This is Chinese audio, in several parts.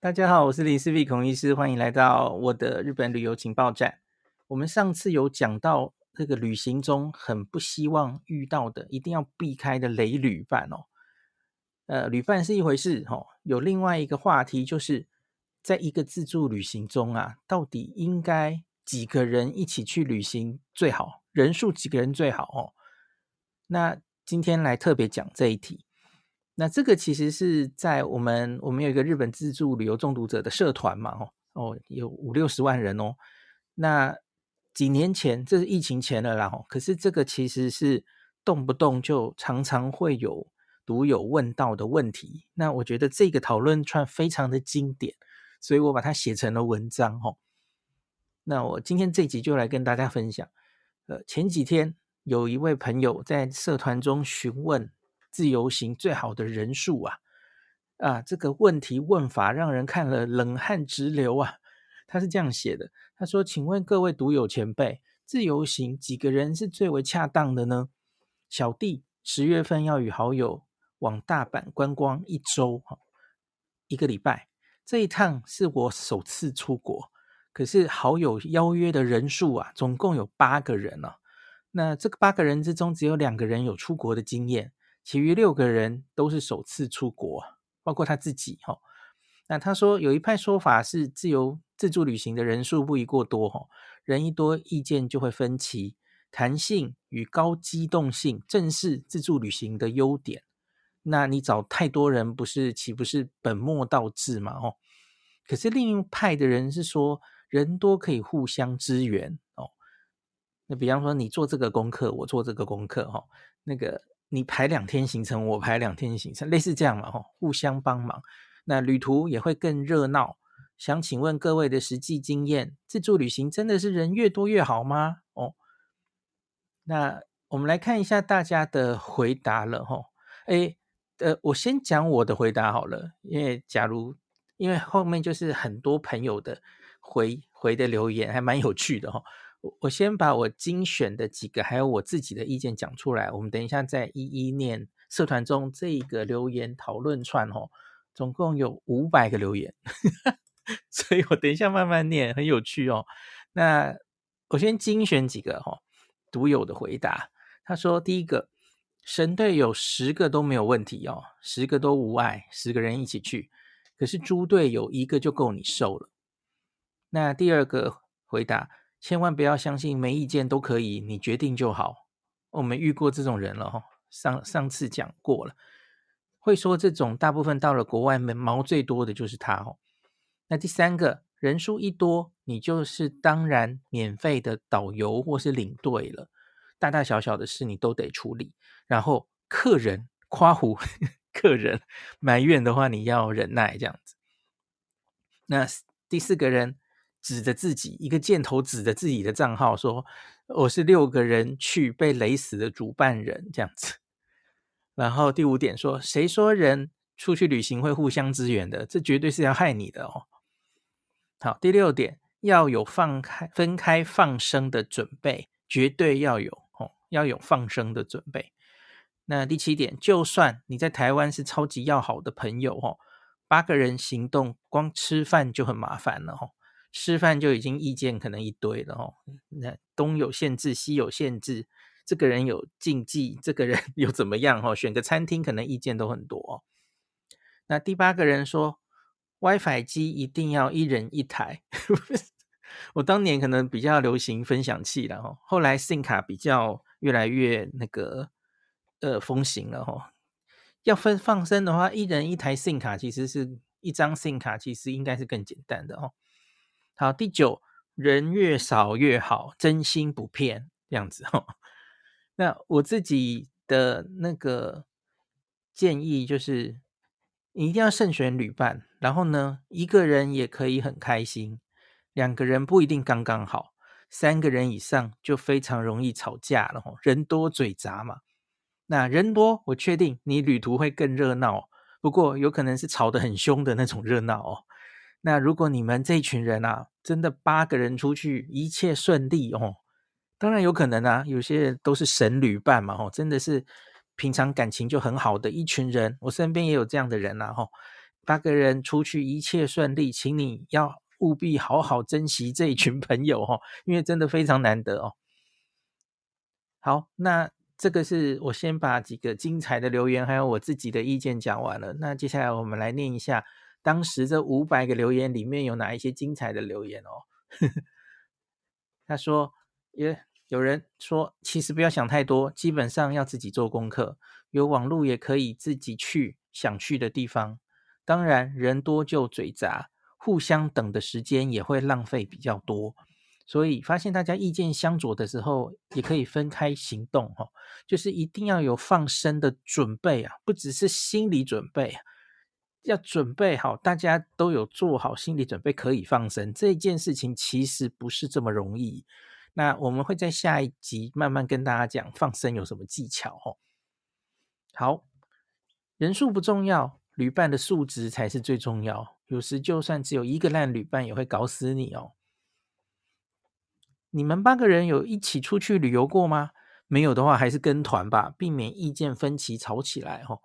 大家好，我是林思碧孔医师，欢迎来到我的日本旅游情报站。我们上次有讲到这个旅行中很不希望遇到的，一定要避开的雷旅伴哦。呃，旅伴是一回事哦，有另外一个话题，就是在一个自助旅行中啊，到底应该几个人一起去旅行最好？人数几个人最好哦？那今天来特别讲这一题。那这个其实是在我们我们有一个日本自助旅游中毒者的社团嘛，哦哦，有五六十万人哦。那几年前，这是疫情前了啦，可是这个其实是动不动就常常会有读友问到的问题。那我觉得这个讨论串非常的经典，所以我把它写成了文章哦。那我今天这集就来跟大家分享。呃，前几天有一位朋友在社团中询问。自由行最好的人数啊啊！这个问题问法让人看了冷汗直流啊。他是这样写的：他说，请问各位独友前辈，自由行几个人是最为恰当的呢？小弟十月份要与好友往大阪观光一周，一个礼拜。这一趟是我首次出国，可是好友邀约的人数啊，总共有八个人啊。那这个八个人之中，只有两个人有出国的经验。其余六个人都是首次出国，包括他自己哈。那他说有一派说法是自由自助旅行的人数不宜过多哈，人一多意见就会分歧。弹性与高机动性正是自助旅行的优点。那你找太多人不是岂不是本末倒置嘛？哦，可是另一派的人是说人多可以互相支援哦。那比方说你做这个功课，我做这个功课哈，那个。你排两天行程，我排两天行程，类似这样嘛，吼，互相帮忙，那旅途也会更热闹。想请问各位的实际经验，自助旅行真的是人越多越好吗？哦，那我们来看一下大家的回答了，吼，诶，呃，我先讲我的回答好了，因为假如因为后面就是很多朋友的回回的留言，还蛮有趣的，吼。我先把我精选的几个，还有我自己的意见讲出来。我们等一下再一一念社团中这个留言讨论串哦，总共有五百个留言，所以我等一下慢慢念，很有趣哦。那我先精选几个哈，独有的回答。他说第一个，神队友十个都没有问题哦，十个都无碍，十个人一起去。可是猪队友一个就够你受了。那第二个回答。千万不要相信没意见都可以，你决定就好。我们遇过这种人了哈，上上次讲过了，会说这种大部分到了国外毛最多的就是他哦。那第三个人数一多，你就是当然免费的导游或是领队了，大大小小的事你都得处理。然后客人夸胡，客人埋怨的话，你要忍耐这样子。那第四个人。指着自己一个箭头指着自己的账号说：“我是六个人去被雷死的主办人。”这样子。然后第五点说：“谁说人出去旅行会互相支援的？这绝对是要害你的哦。”好，第六点要有放开、分开放生的准备，绝对要有哦，要有放生的准备。那第七点，就算你在台湾是超级要好的朋友哦，八个人行动光吃饭就很麻烦了哦。吃饭就已经意见可能一堆了哦，那东有限制，西有限制，这个人有禁忌，这个人 又怎么样哦？选个餐厅可能意见都很多哦。那第八个人说，WiFi 机一定要一人一台。我当年可能比较流行分享器了哦，后来 SIM 卡比较越来越那个呃风行了哦。要分放生的话，一人一台 SIM 卡，其实是一张 SIM 卡，其实应该是更简单的哦。好，第九，人越少越好，真心不骗，这样子哈。那我自己的那个建议就是，你一定要慎选旅伴，然后呢，一个人也可以很开心，两个人不一定刚刚好，三个人以上就非常容易吵架了哈。人多嘴杂嘛，那人多，我确定你旅途会更热闹，不过有可能是吵得很凶的那种热闹哦。那如果你们这群人啊，真的八个人出去一切顺利哦，当然有可能啊，有些人都是神旅伴嘛，哦，真的是平常感情就很好的一群人，我身边也有这样的人呐，吼，八个人出去一切顺利，请你要务必好好珍惜这一群朋友哦，因为真的非常难得哦。好，那这个是我先把几个精彩的留言，还有我自己的意见讲完了。那接下来我们来念一下当时这五百个留言里面有哪一些精彩的留言哦。他说，也有人说，其实不要想太多，基本上要自己做功课，有网络也可以自己去想去的地方。当然，人多就嘴杂，互相等的时间也会浪费比较多。所以，发现大家意见相左的时候，也可以分开行动，哈，就是一定要有放生的准备啊，不只是心理准备，要准备好，大家都有做好心理准备，可以放生这件事情，其实不是这么容易。那我们会在下一集慢慢跟大家讲放生有什么技巧，哦。好，人数不重要。旅伴的素质才是最重要。有时就算只有一个烂旅伴，也会搞死你哦。你们八个人有一起出去旅游过吗？没有的话，还是跟团吧，避免意见分歧吵起来哦。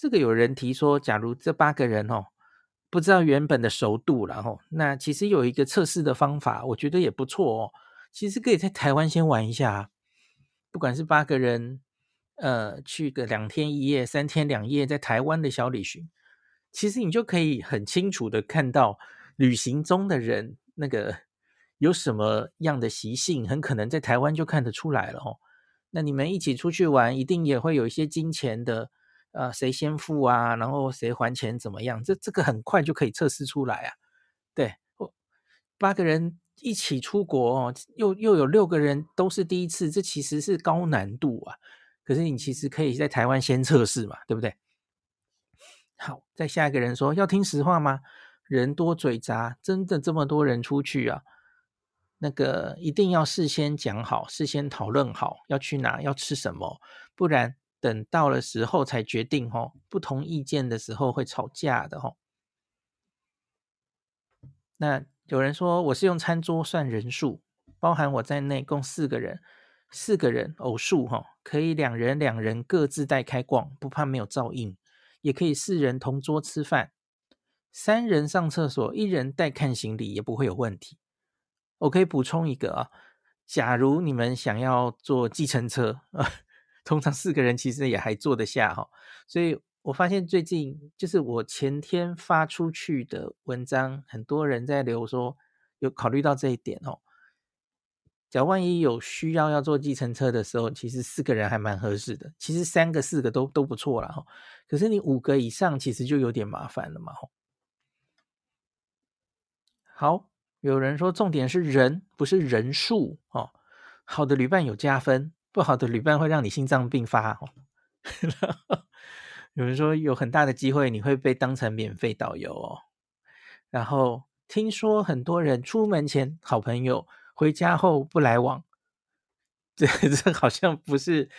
这个有人提说，假如这八个人哦，不知道原本的熟度，然后那其实有一个测试的方法，我觉得也不错哦。其实可以在台湾先玩一下，不管是八个人。呃，去个两天一夜、三天两夜，在台湾的小旅行，其实你就可以很清楚的看到旅行中的人那个有什么样的习性，很可能在台湾就看得出来了哦。那你们一起出去玩，一定也会有一些金钱的，呃，谁先付啊，然后谁还钱怎么样？这这个很快就可以测试出来啊。对，八个人一起出国哦，又又有六个人都是第一次，这其实是高难度啊。可是你其实可以在台湾先测试嘛，对不对？好，再下一个人说要听实话吗？人多嘴杂，真的这么多人出去啊？那个一定要事先讲好，事先讨论好要去哪，要吃什么，不然等到了时候才决定哦。不同意见的时候会吵架的哦。那有人说我是用餐桌算人数，包含我在内，共四个人。四个人偶数哈，可以两人两人各自带开逛，不怕没有噪音；也可以四人同桌吃饭，三人上厕所，一人带看行李也不会有问题。我可以补充一个啊，假如你们想要坐计程车啊，通常四个人其实也还坐得下哈。所以我发现最近就是我前天发出去的文章，很多人在留说有考虑到这一点哦。假如万一有需要要坐计程车的时候，其实四个人还蛮合适的。其实三个、四个都都不错了哈。可是你五个以上，其实就有点麻烦了嘛。好，有人说重点是人，不是人数哦。好的旅伴有加分，不好的旅伴会让你心脏病发哦。有人说有很大的机会你会被当成免费导游哦。然后听说很多人出门前好朋友。回家后不来往，这这好像不是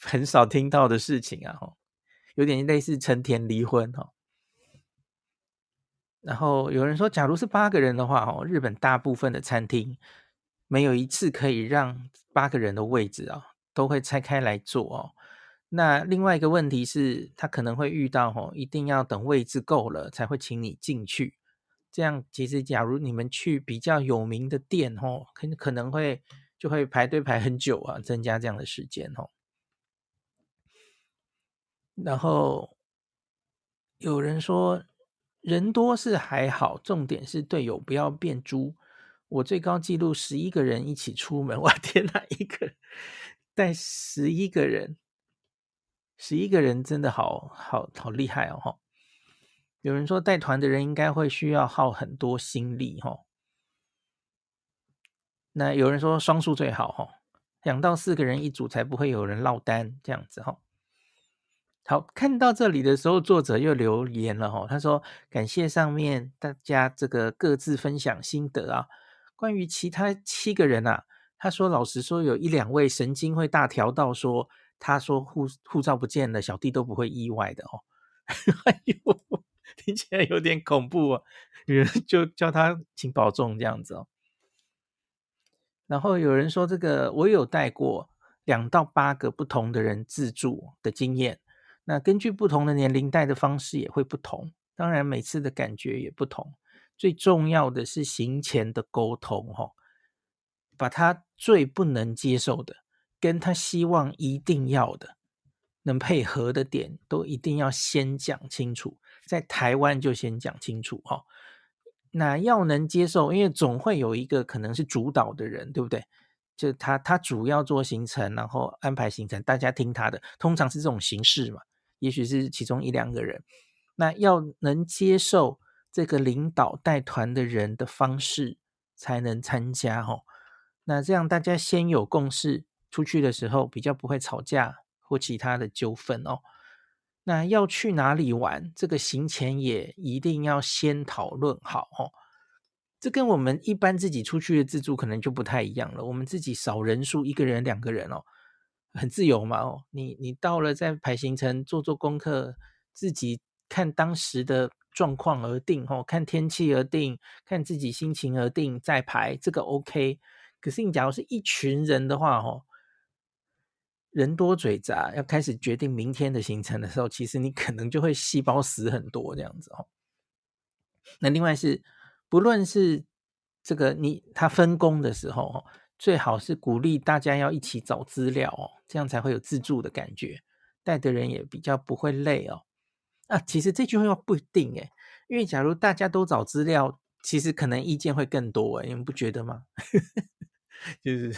很少听到的事情啊，有点类似成田离婚哈。然后有人说，假如是八个人的话，哦，日本大部分的餐厅没有一次可以让八个人的位置啊，都会拆开来坐哦。那另外一个问题是，他可能会遇到哦，一定要等位置够了才会请你进去。这样其实，假如你们去比较有名的店，哦，可可能会就会排队排很久啊，增加这样的时间，哦。然后有人说，人多是还好，重点是队友不要变猪。我最高纪录十一个人一起出门，我天哪，一个人带十一个人，十一个人真的好好好厉害哦，吼。有人说带团的人应该会需要耗很多心力哈，那有人说双数最好哈，两到四个人一组才不会有人落单这样子哈。好，看到这里的时候，作者又留言了哈，他说感谢上面大家这个各自分享心得啊。关于其他七个人啊，他说老实说有一两位神经会大条到说，他说护护照不见了，小弟都不会意外的哦。哎呦。听起来有点恐怖啊！有人就叫他请保重这样子哦。然后有人说，这个我有带过两到八个不同的人自助的经验，那根据不同的年龄带的方式也会不同。当然每次的感觉也不同。最重要的是行前的沟通，哈，把他最不能接受的，跟他希望一定要的，能配合的点，都一定要先讲清楚，在台湾就先讲清楚，哈。那要能接受，因为总会有一个可能是主导的人，对不对？就他，他主要做行程，然后安排行程，大家听他的，通常是这种形式嘛。也许是其中一两个人，那要能接受这个领导带团的人的方式，才能参加哦。那这样大家先有共识，出去的时候比较不会吵架或其他的纠纷哦。那要去哪里玩？这个行前也一定要先讨论好哦。这跟我们一般自己出去的自助可能就不太一样了。我们自己少人数，一个人、两个人哦，很自由嘛哦。你你到了再排行程、做做功课，自己看当时的状况而定哦，看天气而定，看自己心情而定再排，这个 OK。可是你假如是一群人的话哦。人多嘴杂，要开始决定明天的行程的时候，其实你可能就会细胞死很多这样子哦。那另外是，不论是这个你他分工的时候哦，最好是鼓励大家要一起找资料哦，这样才会有自助的感觉，带的人也比较不会累哦。啊，其实这句话不一定诶，因为假如大家都找资料，其实可能意见会更多诶，你们不觉得吗？就是。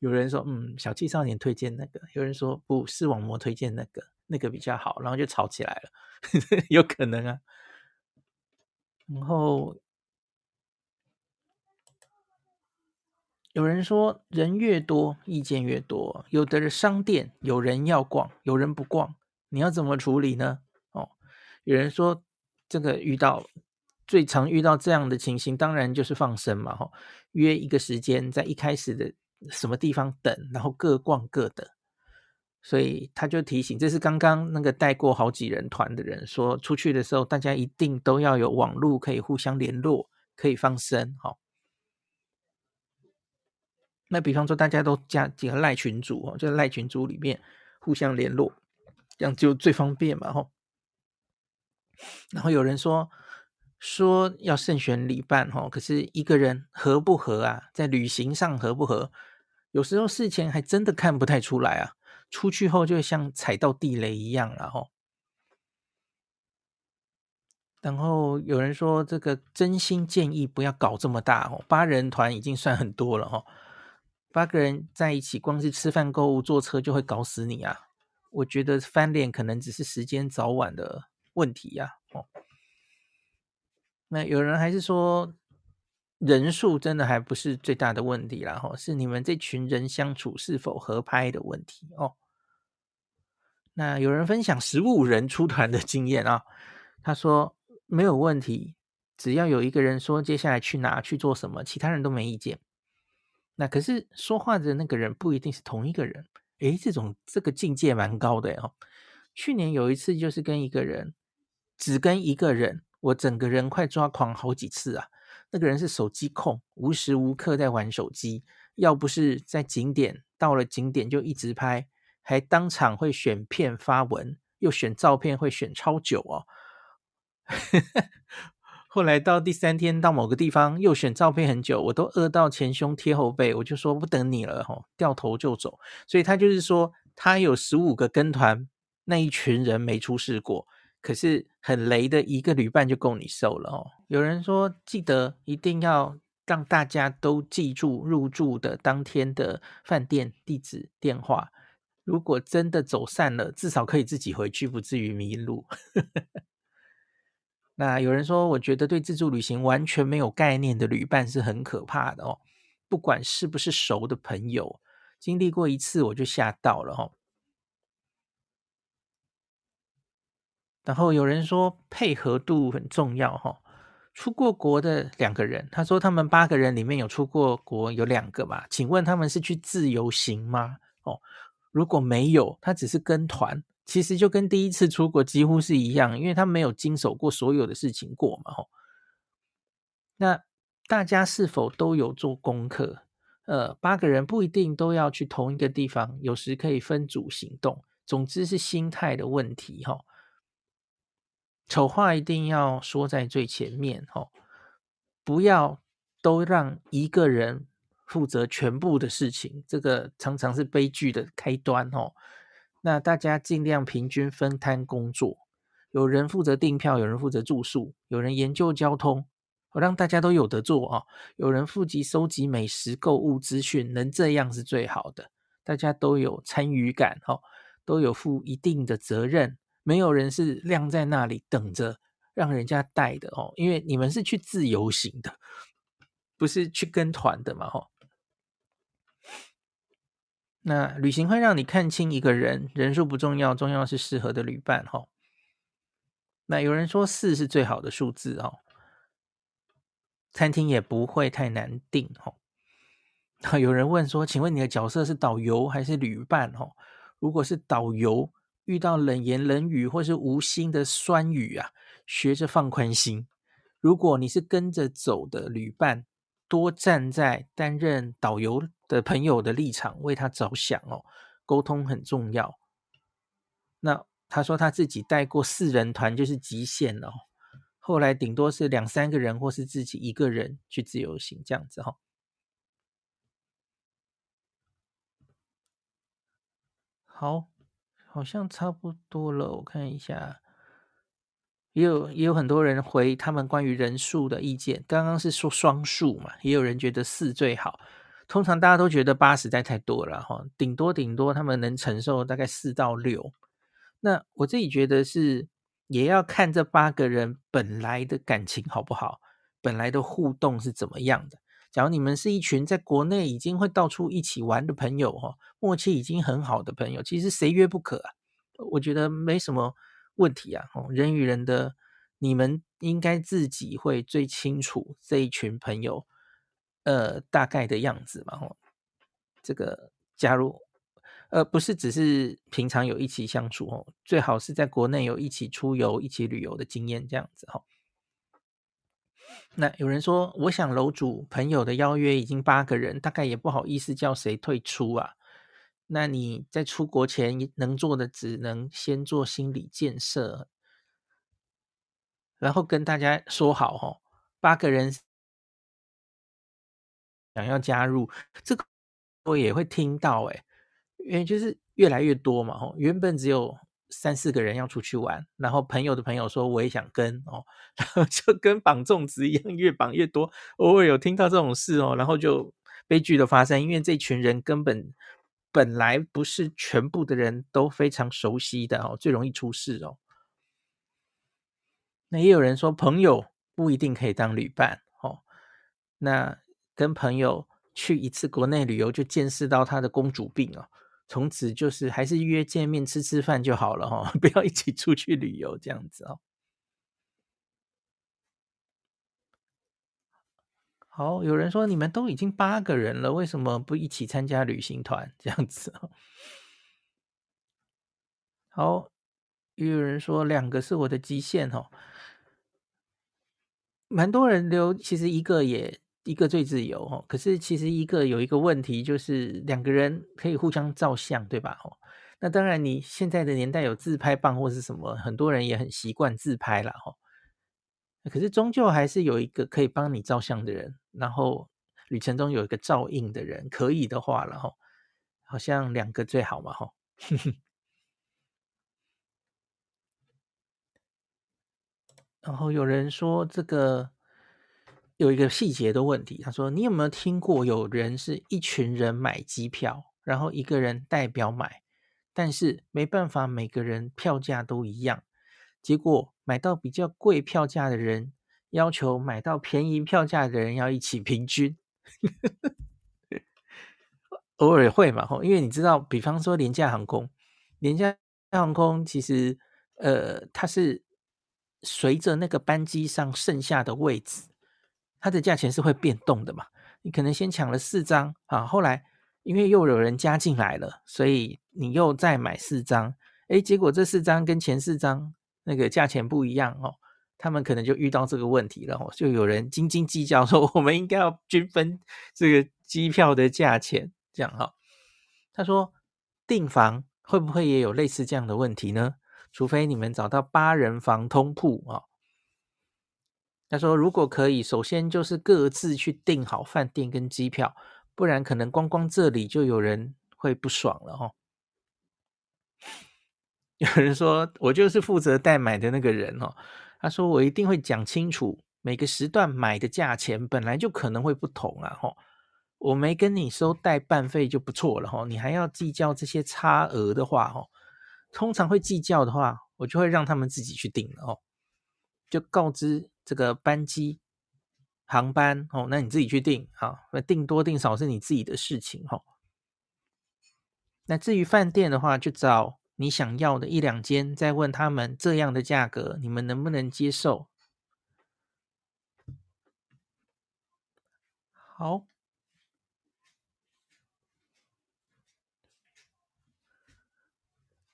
有人说，嗯，小气少年推荐那个，有人说不，视网膜推荐那个，那个比较好，然后就吵起来了，有可能啊。然后有人说，人越多，意见越多。有的商店有人要逛，有人不逛，你要怎么处理呢？有人说，这个遇到最常遇到这样的情形，当然就是放生嘛，哈，约一个时间，在一开始的。什么地方等，然后各逛各的，所以他就提醒，这是刚刚那个带过好几人团的人说，出去的时候大家一定都要有网络可以互相联络，可以放生。好，那比方说大家都加几个赖群组哦，就在赖群组里面互相联络，这样就最方便嘛。吼，然后有人说。说要慎选旅伴哈，可是一个人合不合啊？在旅行上合不合？有时候事前还真的看不太出来啊，出去后就像踩到地雷一样了哈。然后有人说，这个真心建议不要搞这么大哦，八人团已经算很多了哈，八个人在一起，光是吃饭、购物、坐车就会搞死你啊！我觉得翻脸可能只是时间早晚的问题呀，哦。那有人还是说，人数真的还不是最大的问题啦，吼，是你们这群人相处是否合拍的问题哦。那有人分享十五人出团的经验啊，他说没有问题，只要有一个人说接下来去哪去做什么，其他人都没意见。那可是说话的那个人不一定是同一个人，诶，这种这个境界蛮高的哦。去年有一次就是跟一个人，只跟一个人。我整个人快抓狂好几次啊！那个人是手机控，无时无刻在玩手机。要不是在景点，到了景点就一直拍，还当场会选片发文，又选照片会选超久哦。后来到第三天到某个地方又选照片很久，我都饿到前胸贴后背，我就说不等你了吼，掉头就走。所以他就是说，他有十五个跟团，那一群人没出事过。可是很雷的一个旅伴就够你受了哦。有人说，记得一定要让大家都记住入住的当天的饭店地址、电话。如果真的走散了，至少可以自己回去，不至于迷路。那有人说，我觉得对自助旅行完全没有概念的旅伴是很可怕的哦。不管是不是熟的朋友，经历过一次我就吓到了哦。然后有人说配合度很重要哈，出过国的两个人，他说他们八个人里面有出过国有两个嘛，请问他们是去自由行吗？哦，如果没有，他只是跟团，其实就跟第一次出国几乎是一样，因为他没有经手过所有的事情过嘛，吼。那大家是否都有做功课？呃，八个人不一定都要去同一个地方，有时可以分组行动，总之是心态的问题哈。丑话一定要说在最前面哦，不要都让一个人负责全部的事情，这个常常是悲剧的开端哦。那大家尽量平均分摊工作，有人负责订票，有人负责住宿，有人研究交通，我让大家都有得做哦。有人负责收集美食、购物资讯，能这样是最好的，大家都有参与感哦，都有负一定的责任。没有人是晾在那里等着让人家带的哦，因为你们是去自由行的，不是去跟团的嘛吼。那旅行会让你看清一个人，人数不重要，重要是适合的旅伴哈。那有人说四是最好的数字哦，餐厅也不会太难订吼。有人问说，请问你的角色是导游还是旅伴哦？如果是导游，遇到冷言冷语或是无心的酸语啊，学着放宽心。如果你是跟着走的旅伴，多站在担任导游的朋友的立场，为他着想哦。沟通很重要。那他说他自己带过四人团就是极限哦，后来顶多是两三个人或是自己一个人去自由行这样子哈。好。好像差不多了，我看一下，也有也有很多人回他们关于人数的意见。刚刚是说双数嘛，也有人觉得四最好。通常大家都觉得八实在太多了哈，顶多顶多他们能承受大概四到六。那我自己觉得是也要看这八个人本来的感情好不好，本来的互动是怎么样的。假如你们是一群在国内已经会到处一起玩的朋友哈，默契已经很好的朋友，其实谁约不可啊？我觉得没什么问题啊。人与人的，你们应该自己会最清楚这一群朋友，呃，大概的样子嘛。哈，这个假如呃不是只是平常有一起相处哦，最好是在国内有一起出游、一起旅游的经验这样子哈。那有人说，我想楼主朋友的邀约已经八个人，大概也不好意思叫谁退出啊。那你在出国前能做的，只能先做心理建设，然后跟大家说好哦，八个人想要加入，这个我也会听到诶，因为就是越来越多嘛，吼，原本只有。三四个人要出去玩，然后朋友的朋友说我也想跟哦，然后就跟绑粽子一样，越绑越多。偶尔有听到这种事哦，然后就悲剧的发生，因为这群人根本本来不是全部的人都非常熟悉的哦，最容易出事哦。那也有人说朋友不一定可以当旅伴哦，那跟朋友去一次国内旅游就见识到他的公主病哦。从此就是还是约见面吃吃饭就好了哈，不要一起出去旅游这样子哦。好，有人说你们都已经八个人了，为什么不一起参加旅行团 这样子？好，又有人说两个是我的极限哦，蛮多人留，其实一个也。一个最自由哦，可是其实一个有一个问题，就是两个人可以互相照相，对吧？哦，那当然，你现在的年代有自拍棒或是什么，很多人也很习惯自拍了哈。可是终究还是有一个可以帮你照相的人，然后旅程中有一个照应的人，可以的话了哈，好像两个最好嘛哈。然后有人说这个。有一个细节的问题，他说：“你有没有听过有人是一群人买机票，然后一个人代表买，但是没办法每个人票价都一样，结果买到比较贵票价的人要求买到便宜票价的人要一起平均，偶尔会嘛？吼，因为你知道，比方说廉价航空，廉价航空其实呃，它是随着那个班机上剩下的位置。”它的价钱是会变动的嘛？你可能先抢了四张啊，后来因为又有人加进来了，所以你又再买四张，诶，结果这四张跟前四张那个价钱不一样哦，他们可能就遇到这个问题了哦，就有人斤斤计较说，我们应该要均分这个机票的价钱，这样哈。他说订房会不会也有类似这样的问题呢？除非你们找到八人房通铺啊。他说，如果可以，首先就是各自去订好饭店跟机票，不然可能光光这里就有人会不爽了哈。有人说我就是负责代买的那个人哦，他说我一定会讲清楚每个时段买的价钱本来就可能会不同啊哈。我没跟你收代办费就不错了哈，你还要计较这些差额的话哈，通常会计较的话，我就会让他们自己去订了哦，就告知这个班机、航班哦，那你自己去订啊，那订多订少是你自己的事情哈。那至于饭店的话，就找你想要的一两间，再问他们这样的价格，你们能不能接受？好。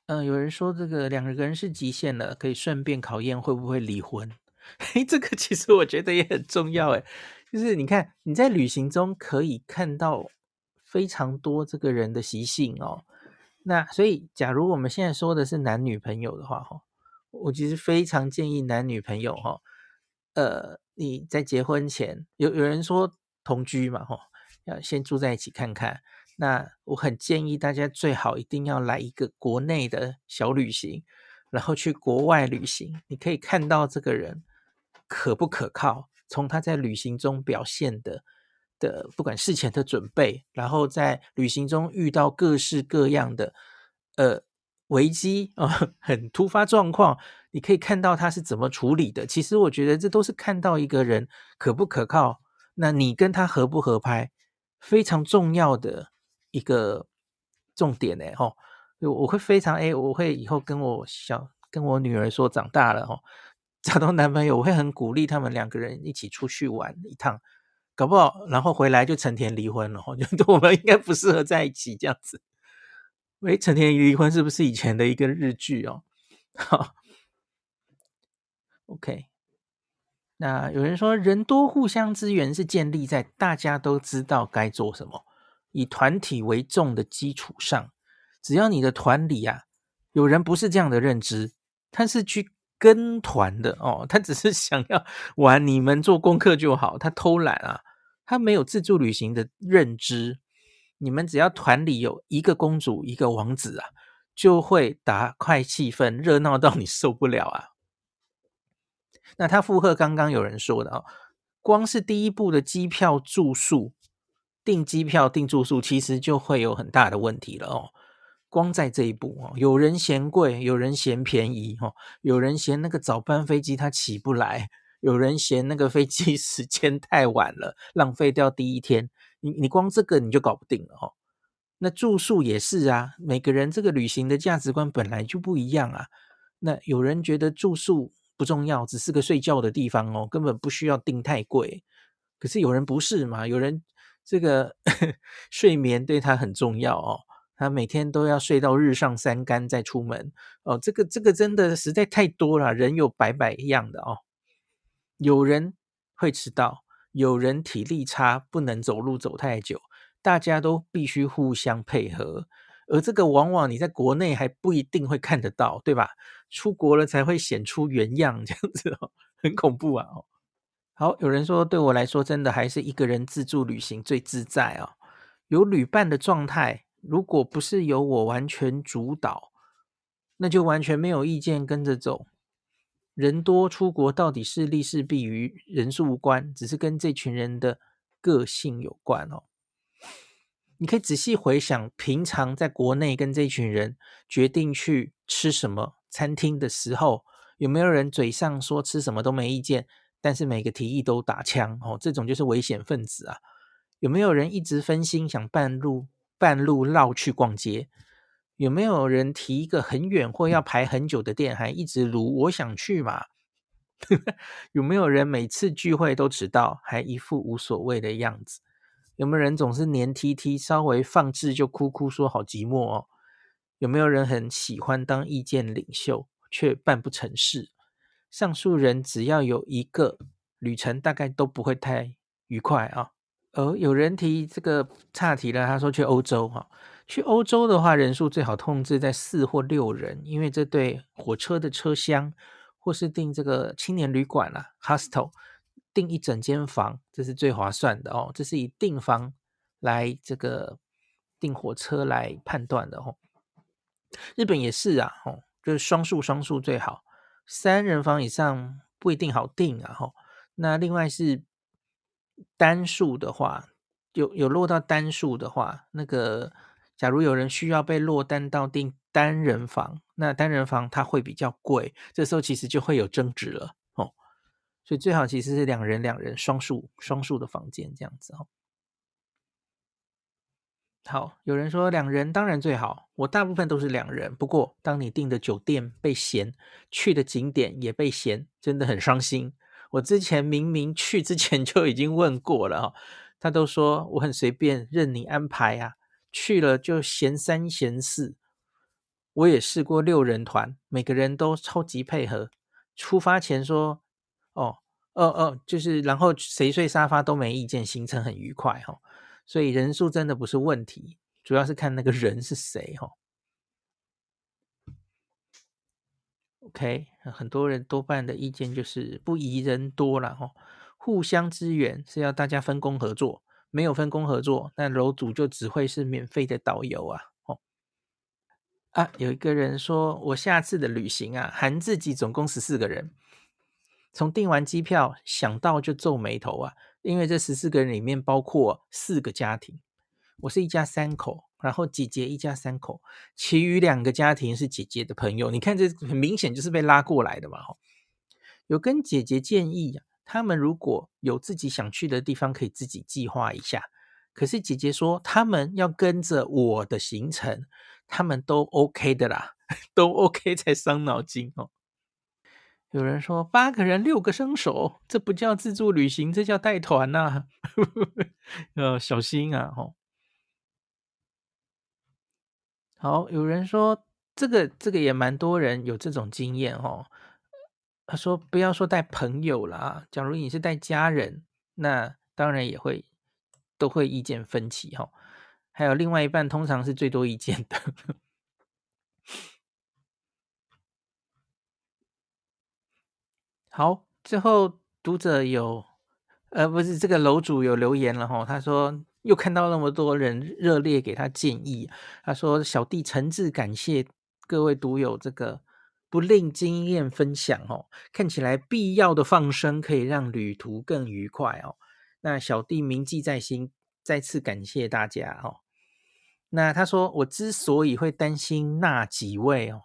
嗯，有人说这个两个人是极限了，可以顺便考验会不会离婚。嘿，这个其实我觉得也很重要，诶，就是你看你在旅行中可以看到非常多这个人的习性哦。那所以，假如我们现在说的是男女朋友的话，哈，我其实非常建议男女朋友，哈，呃，你在结婚前有有人说同居嘛，哈，要先住在一起看看。那我很建议大家最好一定要来一个国内的小旅行，然后去国外旅行。你可以看到这个人可不可靠，从他在旅行中表现的的，不管事前的准备，然后在旅行中遇到各式各样的呃危机啊、很突发状况，你可以看到他是怎么处理的。其实我觉得这都是看到一个人可不可靠，那你跟他合不合拍，非常重要的。一个重点呢，吼，我会非常哎，我会以后跟我小跟我女儿说，长大了吼，找到男朋友，我会很鼓励他们两个人一起出去玩一趟，搞不好然后回来就成田离婚了，我觉得我们应该不适合在一起这样子。喂，成田离婚是不是以前的一个日剧哦？好，OK。那有人说，人多互相支援是建立在大家都知道该做什么。以团体为重的基础上，只要你的团里啊有人不是这样的认知，他是去跟团的哦，他只是想要玩，你们做功课就好，他偷懒啊，他没有自助旅行的认知。你们只要团里有一个公主一个王子啊，就会打快气氛，热闹到你受不了啊。那他附和刚刚有人说的哦，光是第一步的机票住宿。订机票、订住宿，其实就会有很大的问题了哦。光在这一步哦，有人嫌贵，有人嫌便宜哦，有人嫌那个早班飞机它起不来，有人嫌那个飞机 时间太晚了，浪费掉第一天。你你光这个你就搞不定了哦。那住宿也是啊，每个人这个旅行的价值观本来就不一样啊。那有人觉得住宿不重要，只是个睡觉的地方哦，根本不需要订太贵。可是有人不是嘛？有人。这个 睡眠对他很重要哦，他每天都要睡到日上三竿再出门哦。这个这个真的实在太多了，人有百百样的哦。有人会迟到，有人体力差不能走路走太久，大家都必须互相配合。而这个往往你在国内还不一定会看得到，对吧？出国了才会显出原样，这样子哦，很恐怖啊哦。好，有人说，对我来说，真的还是一个人自助旅行最自在哦。有旅伴的状态，如果不是由我完全主导，那就完全没有意见跟着走。人多出国到底是利是弊与人数无关，只是跟这群人的个性有关哦。你可以仔细回想，平常在国内跟这群人决定去吃什么餐厅的时候，有没有人嘴上说吃什么都没意见？但是每个提议都打枪哦，这种就是危险分子啊！有没有人一直分心想半路半路绕去逛街？有没有人提一个很远或要排很久的店，还一直如我想去嘛？有没有人每次聚会都迟到，还一副无所谓的样子？有没有人总是黏 T T，稍微放置就哭哭说好寂寞哦？有没有人很喜欢当意见领袖，却办不成事？上述人只要有一个旅程，大概都不会太愉快啊。而有人提这个岔题了，他说去欧洲哈，去欧洲的话，人数最好控制在四或六人，因为这对火车的车厢或是订这个青年旅馆啊 hostel 订一整间房，这是最划算的哦。这是以订房来这个订火车来判断的哦。日本也是啊，哦，就是双数双数最好，三人房以上不一定好订啊。吼，那另外是单数的话，有有落到单数的话，那个。假如有人需要被落单到订单人房，那单人房它会比较贵，这时候其实就会有争执了哦。所以最好其实是两人两人双数双数的房间这样子哦。好，有人说两人当然最好，我大部分都是两人。不过当你订的酒店被嫌，去的景点也被嫌，真的很伤心。我之前明明去之前 就已经问过了哦，他都说我很随便，任你安排啊。去了就嫌三嫌四，我也试过六人团，每个人都超级配合。出发前说：“哦，哦哦，就是，然后谁睡沙发都没意见，行程很愉快哈。”所以人数真的不是问题，主要是看那个人是谁哈。OK，很多人多半的意见就是不宜人多了哈，互相支援是要大家分工合作。没有分工合作，那楼主就只会是免费的导游啊！哦啊，有一个人说，我下次的旅行啊，含自己总共十四个人，从订完机票想到就皱眉头啊，因为这十四个人里面包括四个家庭，我是一家三口，然后姐姐一家三口，其余两个家庭是姐姐的朋友，你看这很明显就是被拉过来的嘛！有跟姐姐建议。他们如果有自己想去的地方，可以自己计划一下。可是姐姐说，他们要跟着我的行程，他们都 OK 的啦，都 OK 才伤脑筋哦。有人说八个人六个生手，这不叫自助旅行，这叫带团呐，要 小心啊！吼，好，有人说这个这个也蛮多人有这种经验哦。他说：“不要说带朋友了，假如你是带家人，那当然也会都会意见分歧哈。还有另外一半，通常是最多意见的。好，最后读者有，呃，不是这个楼主有留言了哈。他说又看到那么多人热烈给他建议，他说小弟诚挚感谢各位读友这个。”不吝经验分享哦，看起来必要的放生可以让旅途更愉快哦。那小弟铭记在心，再次感谢大家哦。那他说，我之所以会担心那几位哦，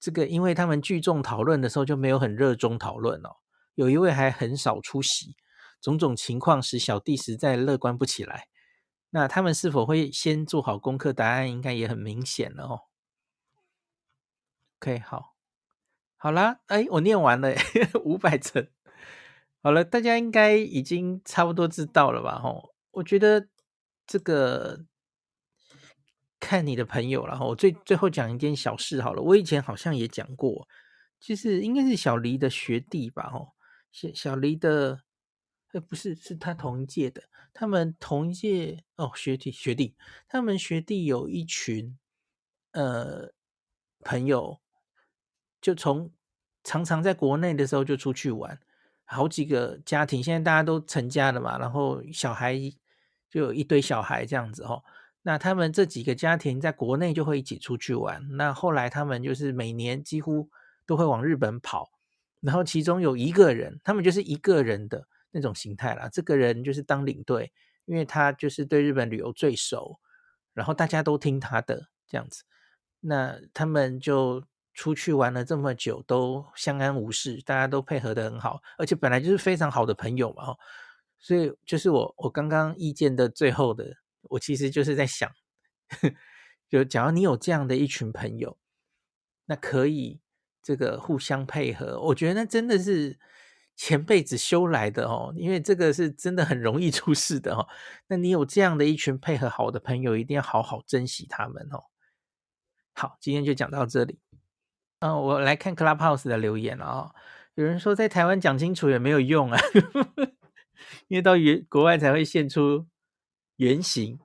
这个因为他们聚众讨论的时候就没有很热衷讨论哦，有一位还很少出席，种种情况使小弟实在乐观不起来。那他们是否会先做好功课？答案应该也很明显了哦。OK，好。好啦，哎，我念完了五百层，好了，大家应该已经差不多知道了吧？吼，我觉得这个看你的朋友了。吼，我最最后讲一件小事好了，我以前好像也讲过，就是应该是小黎的学弟吧？吼，小小黎的，呃，不是，是他同一届的，他们同一届哦，学弟学弟，他们学弟有一群呃朋友。就从常常在国内的时候就出去玩，好几个家庭，现在大家都成家了嘛，然后小孩就有一堆小孩这样子哦。那他们这几个家庭在国内就会一起出去玩。那后来他们就是每年几乎都会往日本跑，然后其中有一个人，他们就是一个人的那种形态啦。这个人就是当领队，因为他就是对日本旅游最熟，然后大家都听他的这样子。那他们就。出去玩了这么久，都相安无事，大家都配合得很好，而且本来就是非常好的朋友嘛，所以就是我我刚刚意见的最后的，我其实就是在想，就假如你有这样的一群朋友，那可以这个互相配合，我觉得那真的是前辈子修来的哦，因为这个是真的很容易出事的哦。那你有这样的一群配合好的朋友，一定要好好珍惜他们哦。好，今天就讲到这里。嗯、我来看 Clubhouse 的留言哦。有人说在台湾讲清楚也没有用啊，因为到原国外才会现出原形。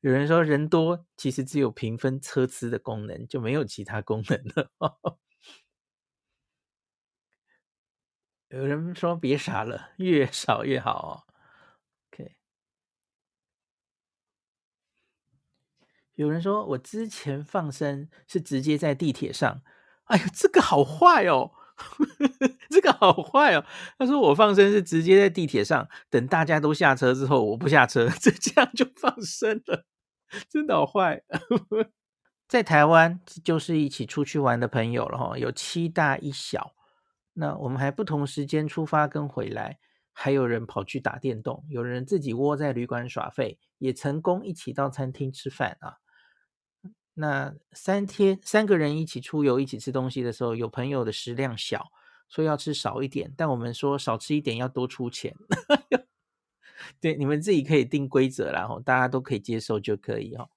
有人说人多其实只有评分车资的功能，就没有其他功能了。有人说别傻了，越少越好哦。OK。有人说我之前放生是直接在地铁上，哎呦，这个好坏哦。这个好坏哦！他说我放生是直接在地铁上，等大家都下车之后，我不下车，就这样就放生了，真的好坏。在台湾就是一起出去玩的朋友了哈，有七大一小，那我们还不同时间出发跟回来，还有人跑去打电动，有人自己窝在旅馆耍废，也成功一起到餐厅吃饭啊。那三天三个人一起出游，一起吃东西的时候，有朋友的食量小，说要吃少一点，但我们说少吃一点要多出钱。对，你们自己可以定规则，然后大家都可以接受就可以哦。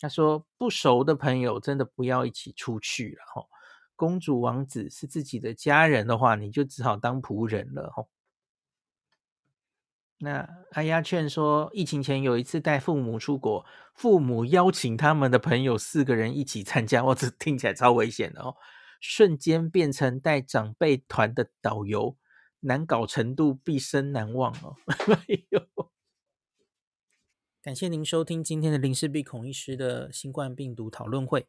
他说不熟的朋友真的不要一起出去了哈。公主王子是自己的家人的话，你就只好当仆人了哈。那阿丫劝说，疫情前有一次带父母出国，父母邀请他们的朋友四个人一起参加，哇，这听起来超危险的哦！瞬间变成带长辈团的导游，难搞程度毕生难忘哦！哎呦，感谢您收听今天的林氏璧孔医师的新冠病毒讨论会。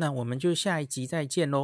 那我们就下一集再见喽。